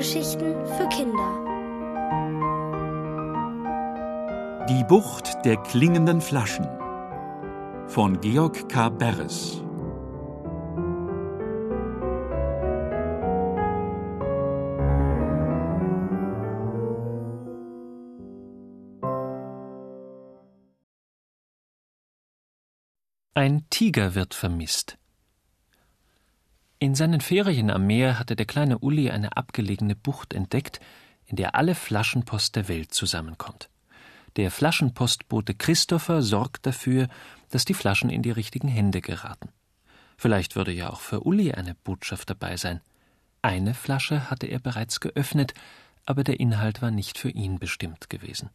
Hörgeschichten für Kinder. Die Bucht der klingenden Flaschen von Georg K. Beres. Ein Tiger wird vermisst. In seinen Ferien am Meer hatte der kleine Uli eine abgelegene Bucht entdeckt, in der alle Flaschenpost der Welt zusammenkommt. Der Flaschenpostbote Christopher sorgt dafür, dass die Flaschen in die richtigen Hände geraten. Vielleicht würde ja auch für Uli eine Botschaft dabei sein. Eine Flasche hatte er bereits geöffnet, aber der Inhalt war nicht für ihn bestimmt gewesen.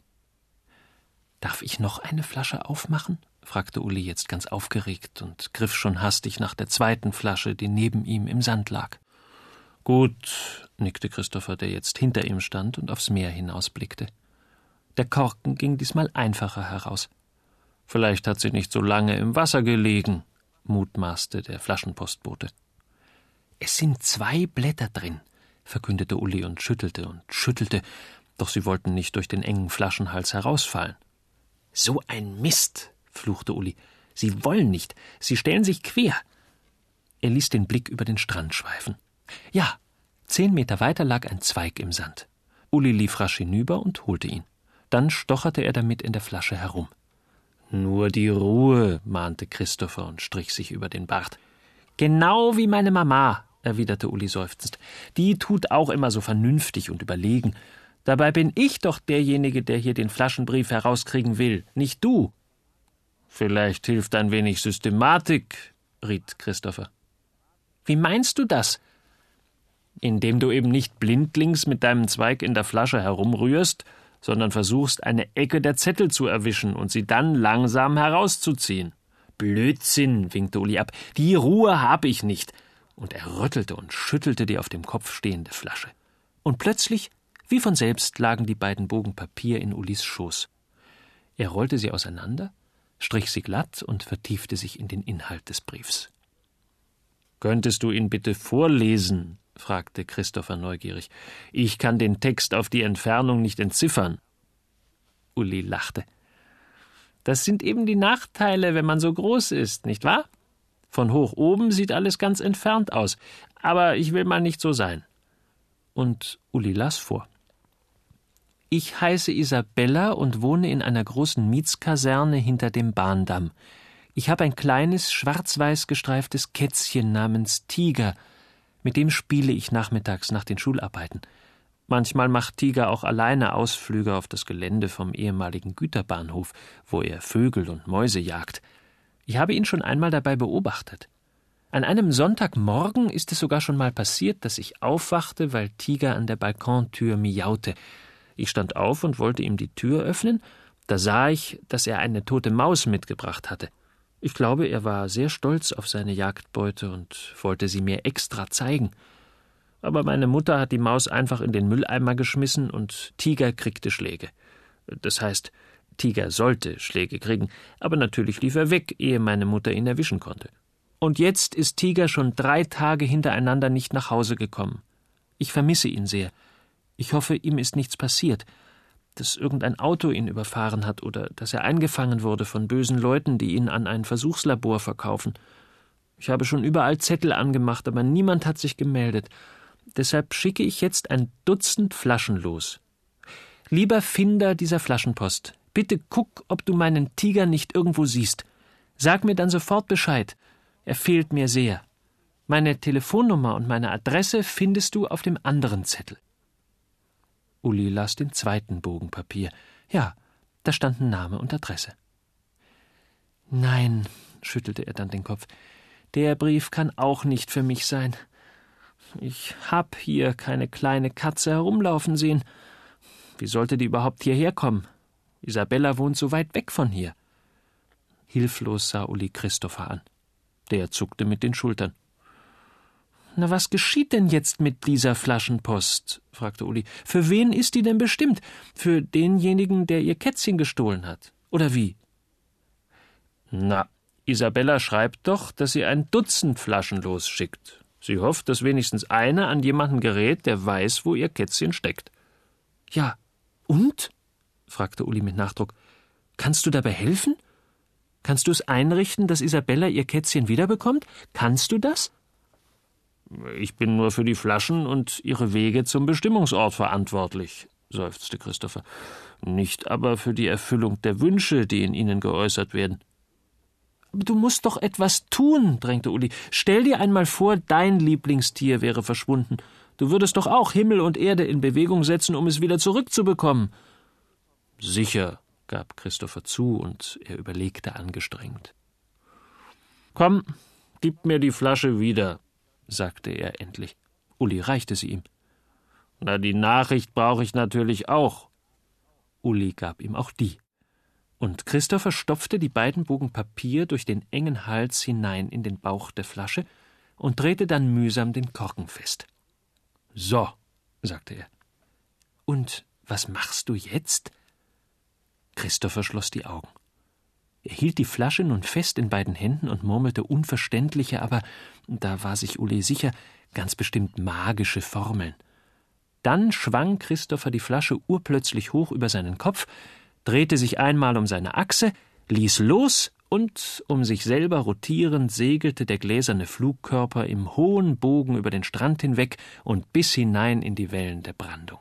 Darf ich noch eine Flasche aufmachen? Fragte Uli jetzt ganz aufgeregt und griff schon hastig nach der zweiten Flasche, die neben ihm im Sand lag. Gut, nickte Christopher, der jetzt hinter ihm stand und aufs Meer hinausblickte. Der Korken ging diesmal einfacher heraus. Vielleicht hat sie nicht so lange im Wasser gelegen, mutmaßte der Flaschenpostbote. Es sind zwei Blätter drin, verkündete Uli und schüttelte und schüttelte, doch sie wollten nicht durch den engen Flaschenhals herausfallen. So ein Mist, fluchte Uli. Sie wollen nicht. Sie stellen sich quer. Er ließ den Blick über den Strand schweifen. Ja, zehn Meter weiter lag ein Zweig im Sand. Uli lief rasch hinüber und holte ihn. Dann stocherte er damit in der Flasche herum. Nur die Ruhe, mahnte Christopher und strich sich über den Bart. Genau wie meine Mama, erwiderte Uli seufzend. Die tut auch immer so vernünftig und überlegen. Dabei bin ich doch derjenige, der hier den Flaschenbrief herauskriegen will, nicht du. Vielleicht hilft ein wenig Systematik, riet Christopher. Wie meinst du das? Indem du eben nicht blindlings mit deinem Zweig in der Flasche herumrührst, sondern versuchst, eine Ecke der Zettel zu erwischen und sie dann langsam herauszuziehen. Blödsinn, winkte Uli ab. Die Ruhe habe ich nicht. Und er rüttelte und schüttelte die auf dem Kopf stehende Flasche. Und plötzlich, wie von selbst, lagen die beiden Bogen Papier in Ulis Schoß. Er rollte sie auseinander strich sie glatt und vertiefte sich in den Inhalt des Briefs. Könntest du ihn bitte vorlesen? fragte Christopher neugierig. Ich kann den Text auf die Entfernung nicht entziffern. Uli lachte. Das sind eben die Nachteile, wenn man so groß ist, nicht wahr? Von hoch oben sieht alles ganz entfernt aus, aber ich will mal nicht so sein. Und Uli las vor. Ich heiße Isabella und wohne in einer großen Mietskaserne hinter dem Bahndamm. Ich habe ein kleines, schwarz-weiß gestreiftes Kätzchen namens Tiger. Mit dem spiele ich nachmittags nach den Schularbeiten. Manchmal macht Tiger auch alleine Ausflüge auf das Gelände vom ehemaligen Güterbahnhof, wo er Vögel und Mäuse jagt. Ich habe ihn schon einmal dabei beobachtet. An einem Sonntagmorgen ist es sogar schon mal passiert, dass ich aufwachte, weil Tiger an der Balkontür miaute. Ich stand auf und wollte ihm die Tür öffnen, da sah ich, dass er eine tote Maus mitgebracht hatte. Ich glaube, er war sehr stolz auf seine Jagdbeute und wollte sie mir extra zeigen. Aber meine Mutter hat die Maus einfach in den Mülleimer geschmissen und Tiger kriegte Schläge. Das heißt, Tiger sollte Schläge kriegen, aber natürlich lief er weg, ehe meine Mutter ihn erwischen konnte. Und jetzt ist Tiger schon drei Tage hintereinander nicht nach Hause gekommen. Ich vermisse ihn sehr. Ich hoffe, ihm ist nichts passiert, dass irgendein Auto ihn überfahren hat oder dass er eingefangen wurde von bösen Leuten, die ihn an ein Versuchslabor verkaufen. Ich habe schon überall Zettel angemacht, aber niemand hat sich gemeldet. Deshalb schicke ich jetzt ein Dutzend Flaschen los. Lieber Finder dieser Flaschenpost, bitte guck, ob du meinen Tiger nicht irgendwo siehst. Sag mir dann sofort Bescheid. Er fehlt mir sehr. Meine Telefonnummer und meine Adresse findest du auf dem anderen Zettel. Uli las den zweiten Bogen Papier. Ja, da standen Name und Adresse. Nein, schüttelte er dann den Kopf, der Brief kann auch nicht für mich sein. Ich hab hier keine kleine Katze herumlaufen sehen. Wie sollte die überhaupt hierher kommen? Isabella wohnt so weit weg von hier. Hilflos sah Uli Christopher an. Der zuckte mit den Schultern. Na, was geschieht denn jetzt mit dieser Flaschenpost? fragte Uli. Für wen ist die denn bestimmt? Für denjenigen, der ihr Kätzchen gestohlen hat? Oder wie? Na, Isabella schreibt doch, dass sie ein Dutzend Flaschen losschickt. Sie hofft, dass wenigstens einer an jemanden gerät, der weiß, wo ihr Kätzchen steckt. Ja, und? fragte Uli mit Nachdruck. Kannst du dabei helfen? Kannst du es einrichten, dass Isabella ihr Kätzchen wiederbekommt? Kannst du das? Ich bin nur für die Flaschen und ihre Wege zum Bestimmungsort verantwortlich, seufzte Christopher. Nicht aber für die Erfüllung der Wünsche, die in ihnen geäußert werden. Aber du musst doch etwas tun, drängte Uli. Stell dir einmal vor, dein Lieblingstier wäre verschwunden. Du würdest doch auch Himmel und Erde in Bewegung setzen, um es wieder zurückzubekommen. Sicher, gab Christopher zu, und er überlegte angestrengt. Komm, gib mir die Flasche wieder, sagte er endlich. Uli reichte sie ihm. Na, die Nachricht brauche ich natürlich auch. Uli gab ihm auch die. Und Christopher stopfte die beiden Bogen Papier durch den engen Hals hinein in den Bauch der Flasche und drehte dann mühsam den Korken fest. So, sagte er. Und was machst du jetzt? Christopher schloss die Augen. Er hielt die Flasche nun fest in beiden Händen und murmelte unverständliche, aber da war sich Uli sicher, ganz bestimmt magische Formeln. Dann schwang Christopher die Flasche urplötzlich hoch über seinen Kopf, drehte sich einmal um seine Achse, ließ los und, um sich selber rotierend, segelte der gläserne Flugkörper im hohen Bogen über den Strand hinweg und bis hinein in die Wellen der Brandung.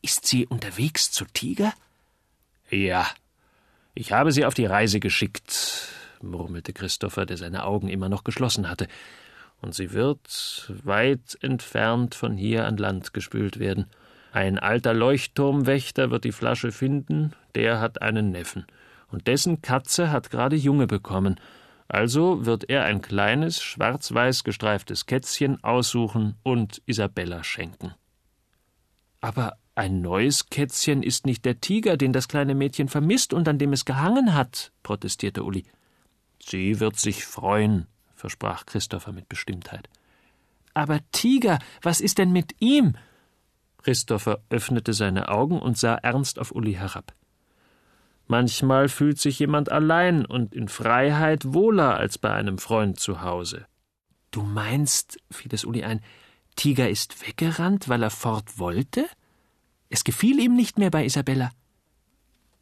Ist sie unterwegs zu Tiger? Ja, ich habe sie auf die Reise geschickt, murmelte Christopher, der seine Augen immer noch geschlossen hatte, und sie wird weit entfernt von hier an Land gespült werden. Ein alter Leuchtturmwächter wird die Flasche finden, der hat einen Neffen, und dessen Katze hat gerade Junge bekommen, also wird er ein kleines, schwarz-weiß gestreiftes Kätzchen aussuchen und Isabella schenken. Aber ein neues Kätzchen ist nicht der Tiger, den das kleine Mädchen vermisst und an dem es gehangen hat, protestierte Uli. Sie wird sich freuen, versprach Christopher mit Bestimmtheit. Aber Tiger, was ist denn mit ihm? Christopher öffnete seine Augen und sah ernst auf Uli herab. Manchmal fühlt sich jemand allein und in Freiheit wohler als bei einem Freund zu Hause. Du meinst, fiel es Uli ein, Tiger ist weggerannt, weil er fort wollte? Es gefiel ihm nicht mehr bei Isabella.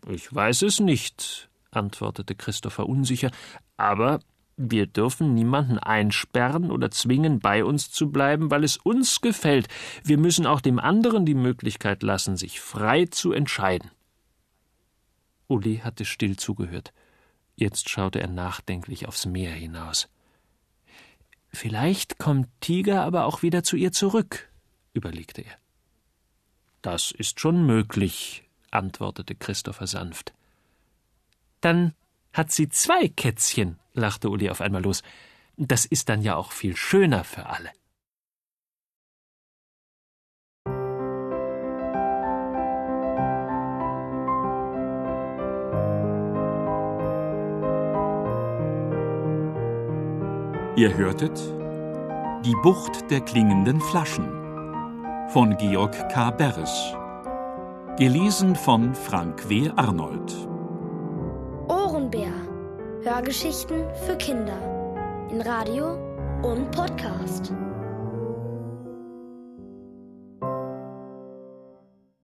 Ich weiß es nicht, antwortete Christopher unsicher, aber wir dürfen niemanden einsperren oder zwingen, bei uns zu bleiben, weil es uns gefällt. Wir müssen auch dem anderen die Möglichkeit lassen, sich frei zu entscheiden. Uli hatte still zugehört. Jetzt schaute er nachdenklich aufs Meer hinaus. Vielleicht kommt Tiger aber auch wieder zu ihr zurück, überlegte er. Das ist schon möglich, antwortete Christopher sanft. Dann hat sie zwei Kätzchen, lachte Uli auf einmal los. Das ist dann ja auch viel schöner für alle. Ihr hörtet Die Bucht der klingenden Flaschen von Georg K. Beres. Gelesen von Frank W. Arnold. Ohrenbär. Hörgeschichten für Kinder. In Radio und Podcast.